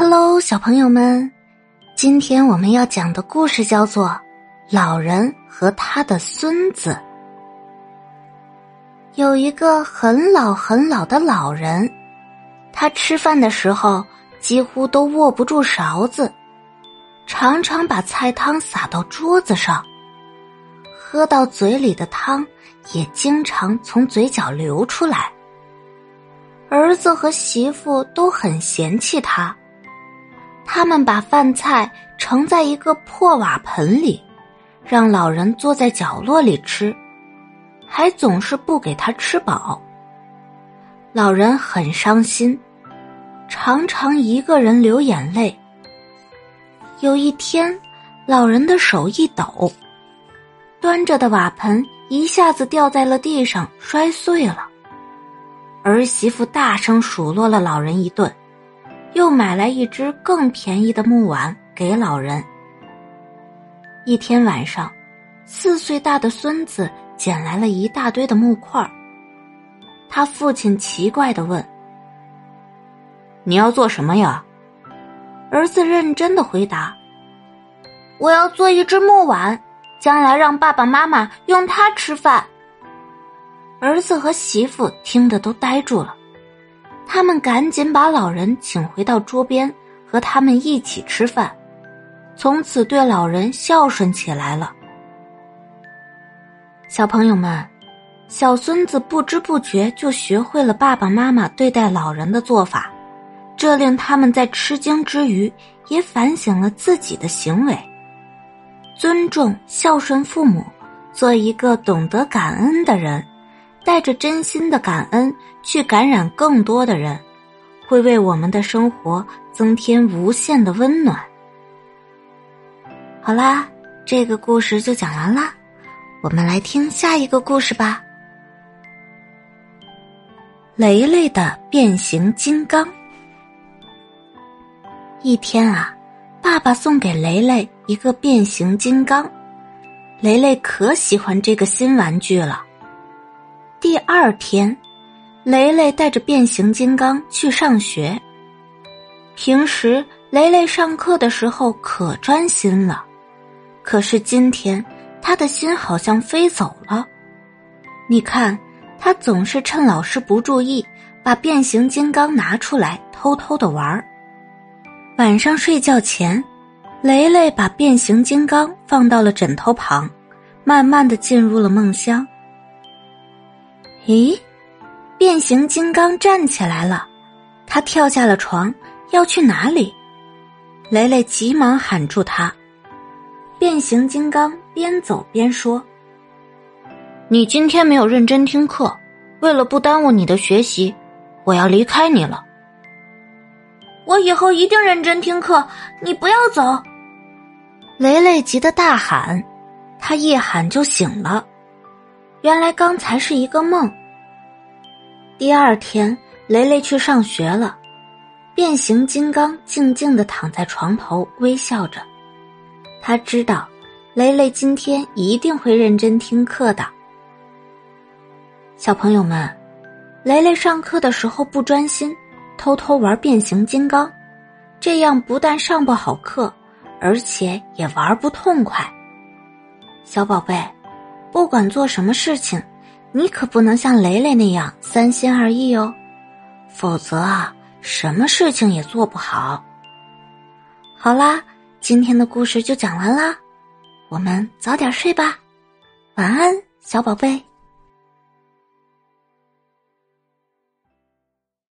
Hello，小朋友们，今天我们要讲的故事叫做《老人和他的孙子》。有一个很老很老的老人，他吃饭的时候几乎都握不住勺子，常常把菜汤洒到桌子上，喝到嘴里的汤也经常从嘴角流出来。儿子和媳妇都很嫌弃他。他们把饭菜盛在一个破瓦盆里，让老人坐在角落里吃，还总是不给他吃饱。老人很伤心，常常一个人流眼泪。有一天，老人的手一抖，端着的瓦盆一下子掉在了地上，摔碎了。儿媳妇大声数落了老人一顿。又买来一只更便宜的木碗给老人。一天晚上，四岁大的孙子捡来了一大堆的木块他父亲奇怪的问：“你要做什么呀？”儿子认真的回答：“我要做一只木碗，将来让爸爸妈妈用它吃饭。”儿子和媳妇听得都呆住了。他们赶紧把老人请回到桌边，和他们一起吃饭，从此对老人孝顺起来了。小朋友们，小孙子不知不觉就学会了爸爸妈妈对待老人的做法，这令他们在吃惊之余，也反省了自己的行为，尊重孝顺父母，做一个懂得感恩的人。带着真心的感恩去感染更多的人，会为我们的生活增添无限的温暖。好啦，这个故事就讲完啦，我们来听下一个故事吧。雷雷的变形金刚。一天啊，爸爸送给雷雷一个变形金刚，雷雷可喜欢这个新玩具了。第二天，雷雷带着变形金刚去上学。平时雷雷上课的时候可专心了，可是今天他的心好像飞走了。你看，他总是趁老师不注意，把变形金刚拿出来偷偷的玩儿。晚上睡觉前，雷雷把变形金刚放到了枕头旁，慢慢的进入了梦乡。咦，变形金刚站起来了，他跳下了床，要去哪里？雷雷急忙喊住他。变形金刚边走边说：“你今天没有认真听课，为了不耽误你的学习，我要离开你了。我以后一定认真听课，你不要走！”雷雷急得大喊，他一喊就醒了。原来刚才是一个梦。第二天，雷雷去上学了，变形金刚静静的躺在床头，微笑着。他知道，雷雷今天一定会认真听课的。小朋友们，雷雷上课的时候不专心，偷偷玩变形金刚，这样不但上不好课，而且也玩不痛快。小宝贝。不管做什么事情，你可不能像雷雷那样三心二意哦，否则啊，什么事情也做不好。好啦，今天的故事就讲完啦，我们早点睡吧，晚安，小宝贝。